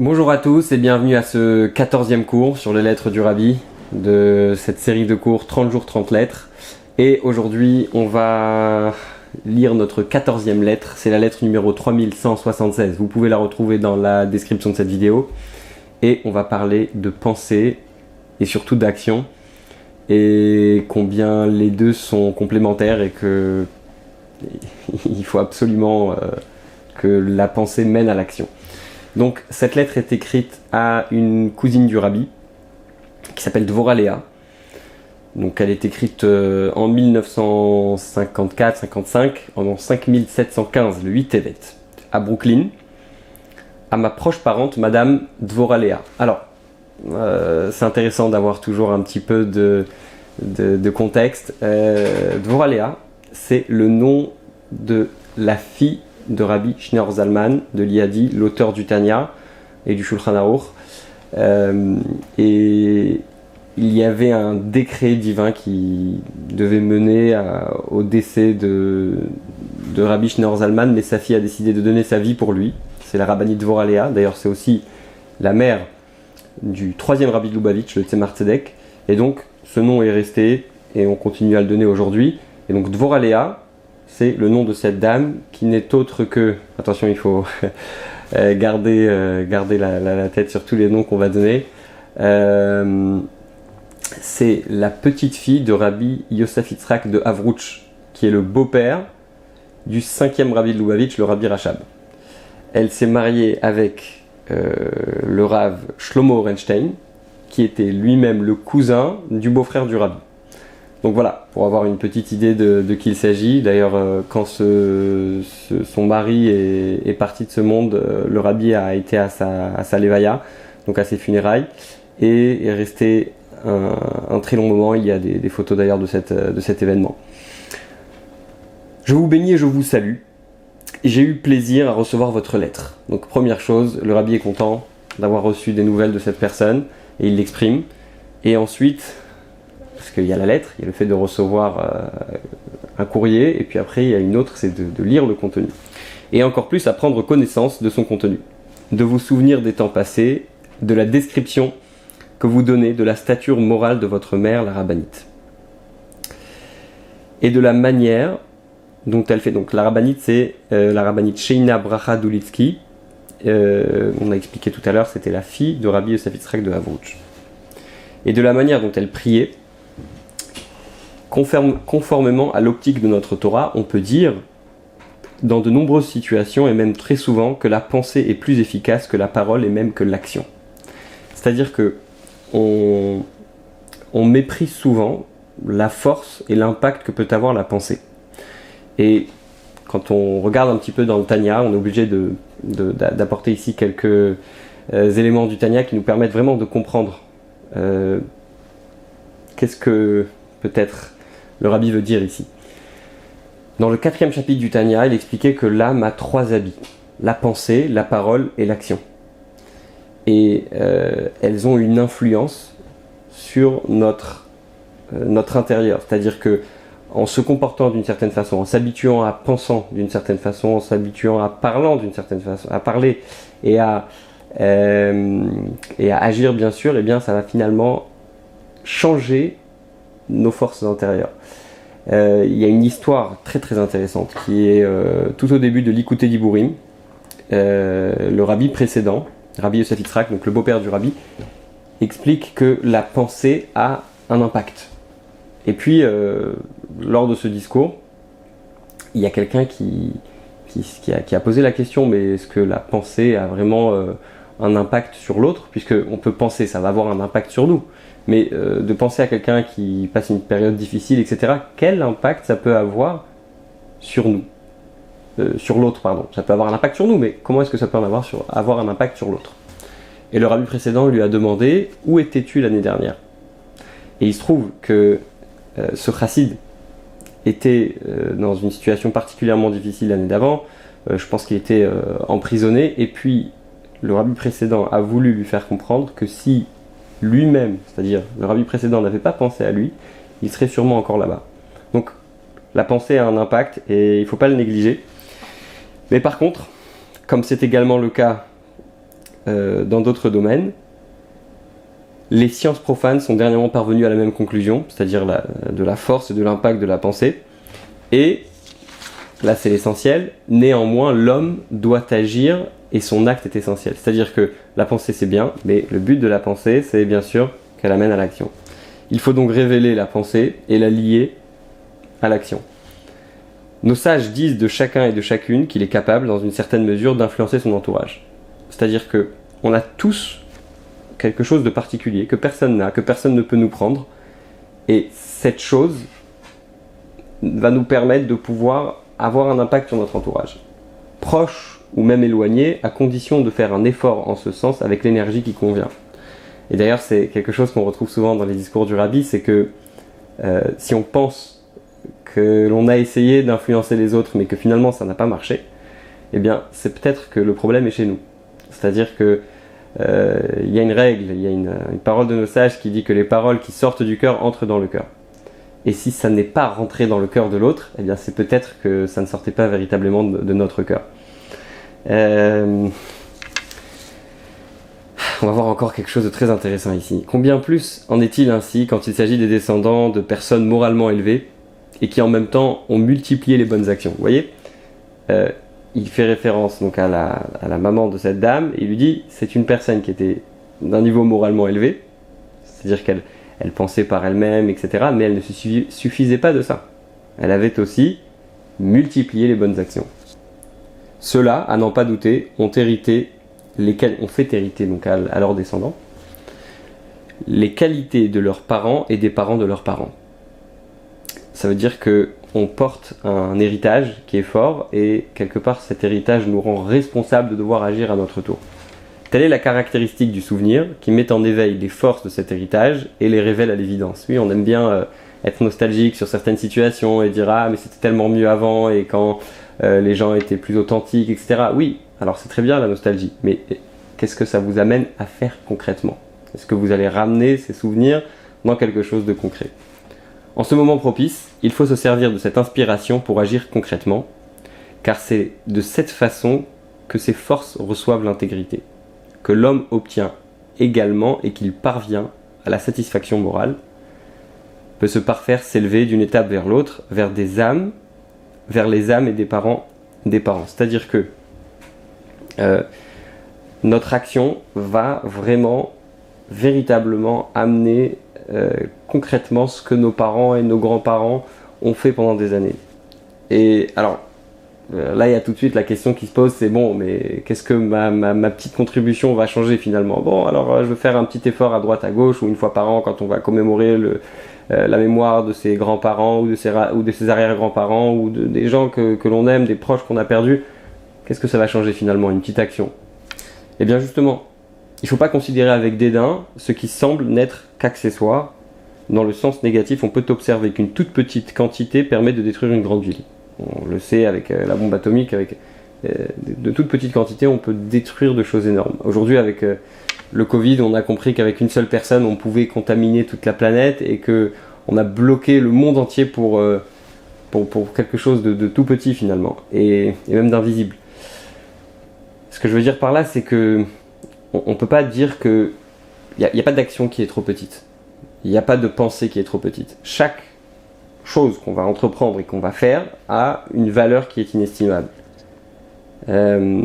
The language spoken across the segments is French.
Bonjour à tous et bienvenue à ce 14e cours sur les lettres du Rabbi de cette série de cours 30 jours 30 lettres. Et aujourd'hui, on va lire notre 14e lettre, c'est la lettre numéro 3176. Vous pouvez la retrouver dans la description de cette vidéo. Et on va parler de pensée et surtout d'action et combien les deux sont complémentaires et que il faut absolument euh, que la pensée mène à l'action. Donc cette lettre est écrite à une cousine du rabbi qui s'appelle Dvoralea. Donc elle est écrite euh, en 1954-55, en 5715, le 8 Tevet, à Brooklyn, à ma proche parente, Madame Dvoralea. Alors, euh, c'est intéressant d'avoir toujours un petit peu de, contexte. Euh, Dvoralea, c'est le nom de la fille de Rabbi Schneur Zalman de l'Iadi, l'auteur du Tanya et du Shulchan Aruch. Euh, et il y avait un décret divin qui devait mener au décès de, de Rabbi Schneur Zalman, mais sa fille a décidé de donner sa vie pour lui. C'est la rabbinite Dvoralea. D'ailleurs, c'est aussi la mère du troisième Rabbi de Lubavitch, le Tzemar Tzedek. Et donc, ce nom est resté et on continue à le donner aujourd'hui. Et donc, Dvoralea, c'est le nom de cette dame qui n'est autre que, attention il faut euh, garder, euh, garder la, tête sur tous les noms qu'on va donner, euh, c'est la petite fille de Rabbi Yosef Yitzhak de Avrouch, qui est le beau-père du cinquième Rabbi de Lubavitch, le Rabbi Rachab. Elle s'est mariée avec le Rav Shlomo Orenstein, qui était lui-même le cousin du beau-frère du Rabbi. Donc voilà, pour avoir une petite idée de, qui il s'agit. D'ailleurs, euh, quand son mari est, parti de ce monde, euh, le rabbi a été à sa, levaya, donc à ses funérailles, et est resté un, très long moment. Il y a des, photos d'ailleurs de, de cet événement. Je vous bénis et je vous salue. J'ai eu plaisir à recevoir votre lettre. Donc première chose, le rabbi est content d'avoir reçu des nouvelles de cette personne, et il l'exprime. Et ensuite, parce qu'il y a la lettre, il y a le fait de recevoir euh, un courrier, et puis après il y a une autre, c'est de, lire le contenu. Et encore plus à prendre connaissance de son contenu, de vous souvenir des temps passés, de la description que vous donnez de la stature morale de votre mère, la rabbinite. Et de la manière dont elle fait. Donc la rabbinite, c'est euh, la rabbinite Sheina Bracha Dulitsky. Euh, on a expliqué tout à l'heure, c'était la fille de Rabbi Yosef de Havrouch. Et de la manière dont elle priait, conformément à l'optique de notre Torah, on peut dire, dans de nombreuses situations et même très souvent, que la pensée est plus efficace que la parole et même que l'action. C'est-à-dire que on, méprise souvent la force et l'impact que peut avoir la pensée. Et quand on regarde un petit peu dans le Tanya, on est obligé d'apporter ici quelques euh, éléments du Tanya qui nous permettent vraiment de comprendre euh, qu'est-ce que peut-être le rabbi veut dire ici. Dans le quatrième chapitre du Tanya, il expliquait que l'âme a trois habits la pensée, la parole et l'action. Et euh, elles ont une influence sur notre, euh, notre intérieur. C'est-à-dire que en se comportant d'une certaine façon, en s'habituant à pensant d'une certaine façon, en s'habituant à parlant d'une certaine façon, à parler et à, euh, agir bien sûr, eh bien ça va finalement changer nos forces intérieures. Euh, il y a une histoire très très intéressante qui est euh, tout au début de l'Ikouté d'Ibourim. Euh, le rabbi précédent, Rabbi Yosef Yitzhak, donc le beau-père du rabbi, explique que la pensée a un impact. Et puis, lors de ce discours, il y a quelqu'un qui, a, qui, a, posé la question, mais est-ce que la pensée a vraiment un impact sur l'autre Puisqu'on peut penser, ça va avoir un impact sur nous mais euh, de penser à quelqu'un qui passe une période difficile, etc., quel impact ça peut avoir sur nous? Euh, Sur l'autre, pardon. Ça peut avoir un impact sur nous, mais comment est-ce que ça peut en avoir, sur, avoir un impact sur l'autre? Et le rabbi précédent lui a demandé Où étais-tu l'année dernière? Et il se trouve que euh, ce chassid était dans une situation particulièrement difficile l'année d'avant. je pense qu'il était emprisonné, et puis le rabbi précédent a voulu lui faire comprendre que si lui-même, c'est-à-dire le rabbi précédent n'avait pas pensé à lui, il serait sûrement encore là-bas. Donc la pensée a un impact et il ne faut pas le négliger. Mais par contre, comme c'est également le cas euh, dans d'autres domaines. Les sciences profanes sont dernièrement parvenues à la même conclusion, c'est-à-dire de la force et de l'impact de la pensée. Et, là c'est l'essentiel, néanmoins l'homme doit agir et son acte est essentiel. C'est-à-dire que la pensée c'est bien, mais le but de la pensée c'est bien sûr qu'elle amène à l'action. Il faut donc révéler la pensée et la lier à l'action. Nos sages disent de chacun et de chacune qu'il est capable, dans une certaine mesure, d'influencer son entourage. C'est-à-dire que on a tous quelque chose de particulier que personne n'a, que personne ne peut nous prendre, et cette chose va nous permettre de pouvoir avoir un impact sur notre entourage, proche ou même éloigné, à condition de faire un effort en ce sens avec l'énergie qui convient. Et d'ailleurs, c'est quelque chose qu'on retrouve souvent dans les discours du rabbi, c'est que euh, si on pense que l'on a essayé d'influencer les autres, mais que finalement ça n'a pas marché, eh bien, c'est peut-être que le problème est chez nous. C'est-à-dire que euh, il y a une règle, il y a une, parole de nos sages qui dit que les paroles qui sortent du cœur entrent dans le cœur. Et si ça n'est pas rentré dans le cœur de l'autre, eh bien, c'est peut-être que ça ne sortait pas véritablement de, notre cœur. Euh, on va voir encore quelque chose de très intéressant ici. Combien plus en est-il ainsi quand il s'agit des descendants de personnes moralement élevées et qui en même temps ont multiplié les bonnes actions? Vous voyez euh, Il fait référence donc à la, maman de cette dame et lui dit c'est une personne qui était d'un niveau moralement élevé, c'est-à-dire qu'elle elle pensait par elle-même, etc. Mais elle ne suffisait pas de ça. Elle avait aussi multiplié les bonnes actions. Ceux-là, à n'en pas douter, ont hérité lesquels ont fait hériter donc à, leurs descendants les qualités de leurs parents et des parents de leurs parents. Ça veut dire que on porte un héritage qui est fort et quelque part cet héritage nous rend responsables de devoir agir à notre tour. Telle est la caractéristique du souvenir qui met en éveil les forces de cet héritage et les révèle à l'évidence. Oui, on aime bien euh, être nostalgique sur certaines situations et dire ah mais c'était tellement mieux avant et quand euh, les gens étaient plus authentiques, etc. Oui, alors c'est très bien la nostalgie, mais qu'est-ce que ça vous amène à faire concrètement? Est-ce que vous allez ramener ces souvenirs dans quelque chose de concret? En ce moment propice, il faut se servir de cette inspiration pour agir concrètement, car c'est de cette façon que ces forces reçoivent l'intégrité, que l'homme obtient également et qu'il parvient à la satisfaction morale, peut se parfaire s'élever d'une étape vers l'autre, vers des âmes, vers les âmes et des parents des parents. C'est-à-dire que euh, notre action va vraiment, véritablement amener euh, concrètement ce que nos parents et nos grands-parents ont fait pendant des années. Et alors, là, il y a tout de suite la question qui se pose, c'est bon, mais qu'est-ce que ma, petite contribution va changer finalement? Bon, alors je vais faire un petit effort à droite, à gauche, ou une fois par an, quand on va commémorer le, la mémoire de ses grands-parents, ou de ses, arrière-grands-parents, ou de, des gens que, que l'on aime, des proches qu'on a perdus. Qu'est-ce que ça va changer finalement? Une petite action? Eh bien justement, il ne faut pas considérer avec dédain ce qui semble n'être qu'accessoire. Dans le sens négatif, on peut observer qu'une toute petite quantité permet de détruire une grande ville. On le sait avec euh, la bombe atomique, avec euh, de toutes petites quantités, on peut détruire de choses énormes. Aujourd'hui, avec euh, le Covid, on a compris qu'avec une seule personne, on pouvait contaminer toute la planète et que on a bloqué le monde entier pour, pour, quelque chose de, tout petit finalement, et même d'invisible. Ce que je veux dire par là, c'est que on, peut pas dire que il n'y a, pas d'action qui est trop petite. Il n'y a pas de pensée qui est trop petite. Chaque chose qu'on va entreprendre et qu'on va faire a une valeur qui est inestimable. Euh,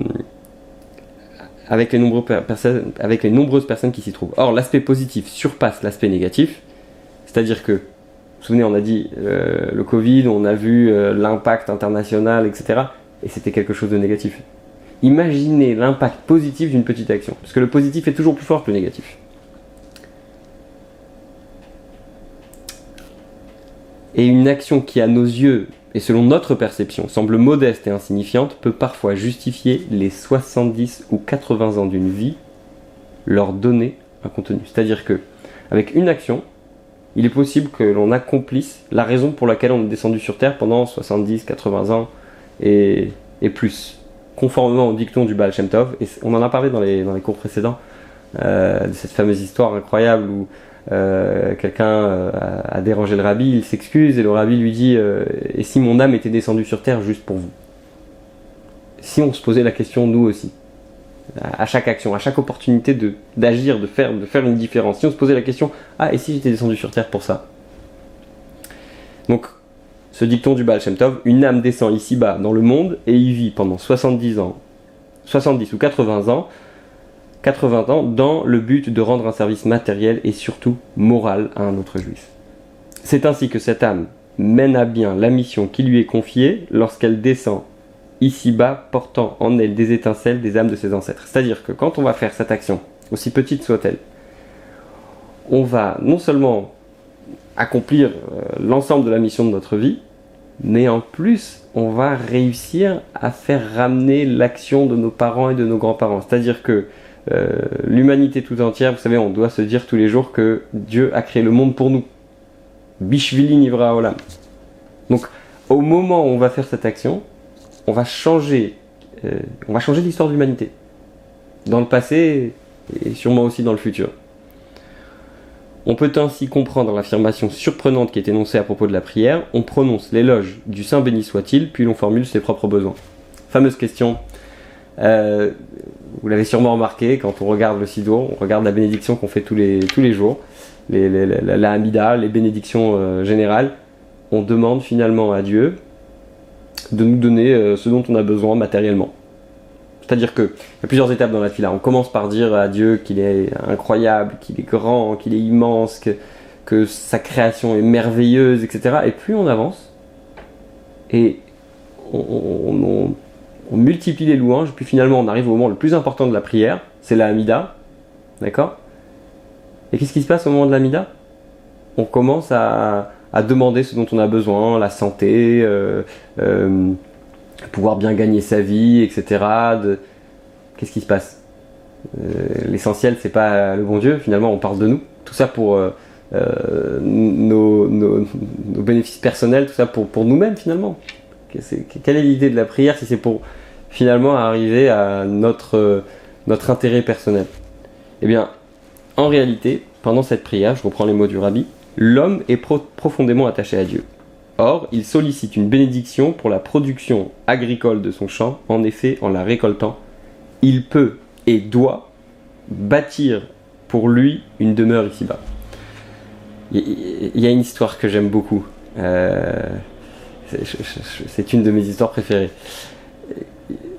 avec, les nombreuses personnes qui s'y trouvent. Or, l'aspect positif surpasse l'aspect négatif, c'est-à-dire que, vous vous souvenez, on a dit euh, le Covid, on a vu euh, l'impact international, etc. Et c'était quelque chose de négatif imaginez l'impact positif d'une petite action. Parce que le positif est toujours plus fort que le négatif. Et une action qui, à nos yeux, et selon notre perception, semble modeste et insignifiante, peut parfois justifier les 70 ou 80 ans d'une vie, leur donner un contenu. C'est-à-dire que, avec une action, il est possible que l'on accomplisse la raison pour laquelle on est descendu sur Terre pendant 70, 80 ans et, plus conformément au dicton du Baal Shem Tov. Et on en a parlé dans les, dans les cours précédents, euh, de cette fameuse histoire incroyable où euh, quelqu'un euh, a, dérangé le rabbi, il s'excuse et le rabbi lui dit Et si mon âme était descendue sur terre juste pour vous? Si on se posait la question, nous aussi, à chaque action, à chaque opportunité d'agir, de, faire, de faire une différence. Si on se posait la question, ah, et si j'étais descendu sur Terre pour ça? Donc, ce dicton du Baal Shem Tov, une âme descend ici-bas dans le monde et y vit pendant 70 ans, 70 ou 80 ans, 80 ans dans le but de rendre un service matériel et surtout moral à un autre juif. C'est ainsi que cette âme mène à bien la mission qui lui est confiée lorsqu'elle descend ici-bas portant en elle des étincelles des âmes de ses ancêtres. C'est-à-dire que quand on va faire cette action, aussi petite soit-elle, on va non seulement accomplir euh, l'ensemble de la mission de notre vie, mais en plus, on va réussir à faire ramener l'action de nos parents et de nos grands-parents. C'est-à-dire que l'humanité tout entière, vous savez, on doit se dire tous les jours que Dieu a créé le monde pour nous. Bishvili Nivra Olam. Donc, au moment où on va faire cette action, on va changer, euh, on va changer l'histoire de l'humanité. Dans le passé et sûrement aussi dans le futur. On peut ainsi comprendre l'affirmation surprenante qui est énoncée à propos de la prière. On prononce l'éloge du Saint béni soit-il, puis l'on formule ses propres besoins. Fameuse question. Euh, vous l'avez sûrement remarqué, quand on regarde le Sidour, on regarde la bénédiction qu'on fait tous les, tous les jours, les, la, Hamida, les bénédictions euh, générales. On demande finalement à Dieu de nous donner euh, ce dont on a besoin matériellement. C'est-à-dire qu'il y a plusieurs étapes dans la fila. On commence par dire à Dieu qu'il est incroyable, qu'il est grand, qu'il est immense, que, que, sa création est merveilleuse, etc. Et plus on avance, et on, multiplie les louanges, puis finalement on arrive au moment le plus important de la prière, c'est la Hamida. D'accord? Et qu'est-ce qui se passe au moment de la Hamida? On commence à, demander ce dont on a besoin, la santé, euh, euh, pouvoir bien gagner sa vie, etc. Qu'est-ce qui se passe? Euh, L'essentiel, c'est pas le bon Dieu, finalement, on parle de nous. Tout ça pour euh, nos, bénéfices personnels, tout ça pour nous-mêmes, finalement. Quelle est l'idée de la prière si c'est pour finalement arriver à notre, notre intérêt personnel? Eh bien, en réalité, pendant cette prière, je reprends les mots du rabbi, l'homme est profondément attaché à Dieu. Or, il sollicite une bénédiction pour la production agricole de son champ. En effet, en la récoltant, il peut et doit bâtir pour lui une demeure ici-bas. Il y a une histoire que j'aime beaucoup. Euh, c'est une de mes histoires préférées.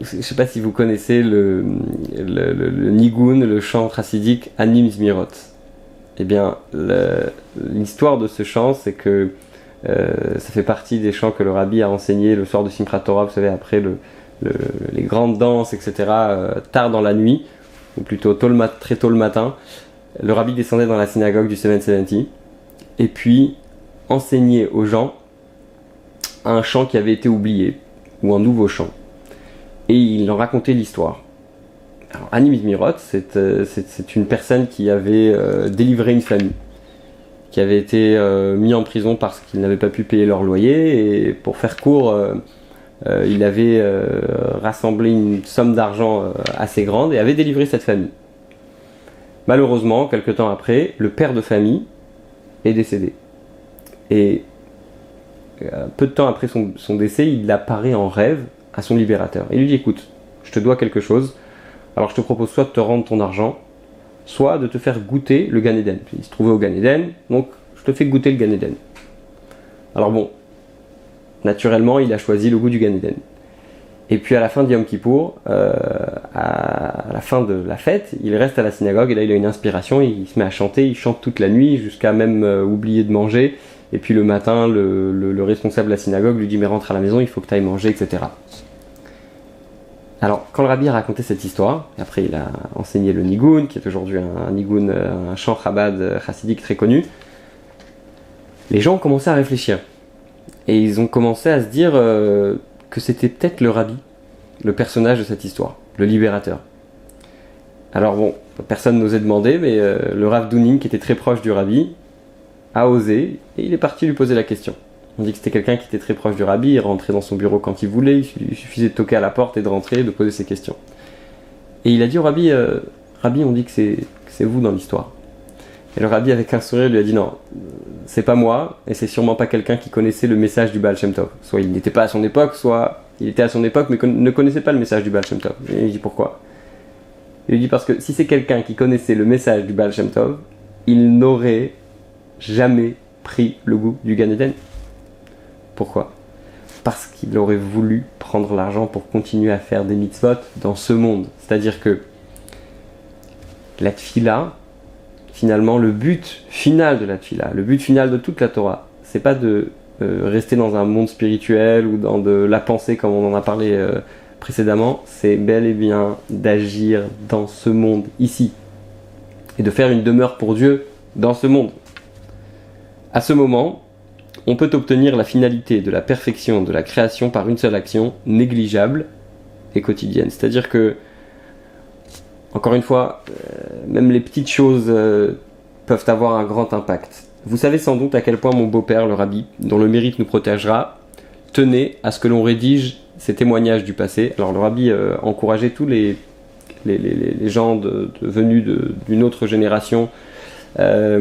Je ne sais pas si vous connaissez le, le, Nigun, le chant chassidique Anim Zmirot. Eh bien, l'histoire de ce chant, c'est que euh, ça fait partie des chants que le rabbi a enseigné le soir de Simchat Torah, vous savez, après les grandes danses, etc., euh, tard dans la nuit, ou plutôt très tôt le matin. Le rabbi descendait dans la synagogue du 770 et puis enseignait aux gens un chant qui avait été oublié, ou un nouveau chant. Et il en racontait l'histoire. Alors, Mirot, euh, c'est une personne qui avait délivré une famille qui avaient été euh, mis en prison parce qu'ils n'avaient pas pu payer leur loyer. Et pour faire court, euh, euh, il avait rassemblé une somme d'argent assez grande et avait délivré cette famille. Malheureusement, quelques temps après, le père de famille est décédé. Et peu de temps après son, décès, il apparaît en rêve à son libérateur. Il lui dit écoute, je te dois quelque chose, alors je te propose soit de te rendre ton argent, soit de te faire goûter le Gan Eden. Il se trouvait au Gan Eden, donc je te fais goûter le Gan Eden. Alors bon, naturellement, il a choisi le goût du Gan Eden. Et puis à la fin de Yom Kippour, euh, à la fin de la fête, il reste à la synagogue et là il a une inspiration, il se met à chanter, il chante toute la nuit jusqu'à même euh, oublier de manger. Et puis le matin, le, le, responsable de la synagogue lui dit mais rentre à la maison, il faut que tu ailles manger, etc. Alors, quand le rabbi a raconté cette histoire, après il a enseigné le nigun, qui est aujourd'hui un, nigun, euh, un chant chabad euh, chassidique très connu, les gens ont commencé à réfléchir. Et ils ont commencé à se dire euh, que c'était peut-être le rabbi, le personnage de cette histoire, le libérateur. Alors bon, personne n'osait demander, mais le Rav Douning, qui était très proche du rabbi, a osé, et il est parti lui poser la question. On dit que c'était quelqu'un qui était très proche du rabbi, il rentrait dans son bureau quand il voulait, il suffisait de toquer à la porte et de rentrer, de poser ses questions. Et il a dit au rabbi, euh, rabbi, on dit que c'est vous dans l'histoire. Et le rabbi, avec un sourire, lui a dit non, c'est pas moi, et c'est sûrement pas quelqu'un qui connaissait le message du Baal Shem Tov. Soit il n'était pas à son époque, soit il était à son époque, mais ne connaissait pas le message du Baal Shem Tov. Et il dit pourquoi? Il lui dit parce que si c'est quelqu'un qui connaissait le message du Baal Shem Tov, il n'aurait jamais pris le goût du Gan Eden. Pourquoi? Parce qu'il aurait voulu prendre l'argent pour continuer à faire des mitzvot dans ce monde. C'est-à-dire que la tfila, finalement, le but final de la tfila, le but final de toute la Torah, c'est pas de euh, rester dans un monde spirituel ou dans de la pensée comme on en a parlé euh, précédemment, c'est bel et bien d'agir dans ce monde ici et de faire une demeure pour Dieu dans ce monde. À ce moment, on peut obtenir la finalité de la perfection de la création par une seule action négligeable et quotidienne. C'est-à-dire que, encore une fois, euh, même les petites choses peuvent avoir un grand impact. Vous savez sans doute à quel point mon beau-père, le rabbi, dont le mérite nous protégera, tenait à ce que l'on rédige ces témoignages du passé. Alors le rabbi euh, encourageait tous les, les, gens venus d'une autre génération, euh,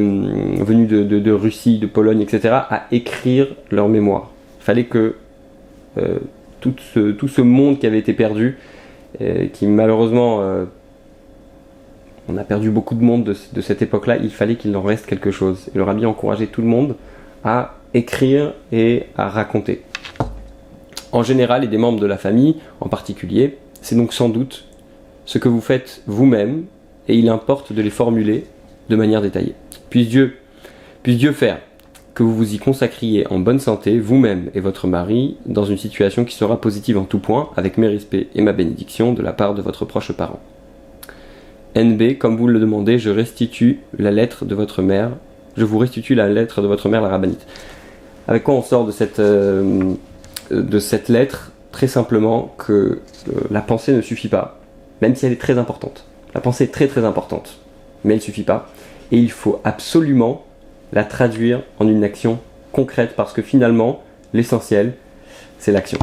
venus de, Russie, de Pologne, etc., à écrire leur mémoire. Il fallait que euh, tout, ce, tout, ce, monde qui avait été perdu, qui malheureusement on a perdu beaucoup de monde de, cette époque-là, il fallait qu'il en reste quelque chose. Et le rabbi encourageait tout le monde à écrire et à raconter. En général, et des membres de la famille en particulier, c'est donc sans doute ce que vous faites vous-même, et il importe de les formuler de manière détaillée. Puisse Dieu, puisse Dieu faire que vous vous y consacriez en bonne santé, vous-même et votre mari, dans une situation qui sera positive en tout point, avec mes respects et ma bénédiction de la part de votre proche parent. NB, comme vous le demandez, je restitue la lettre de votre mère. Je vous restitue la lettre de votre mère, la rabbinite. Avec quoi on sort de cette, euh, de cette lettre? Très simplement que euh, la pensée ne suffit pas, même si elle est très importante. La pensée est très très importante, mais elle ne suffit pas. Et il faut absolument la traduire en une action concrète parce que finalement, l'essentiel, c'est l'action.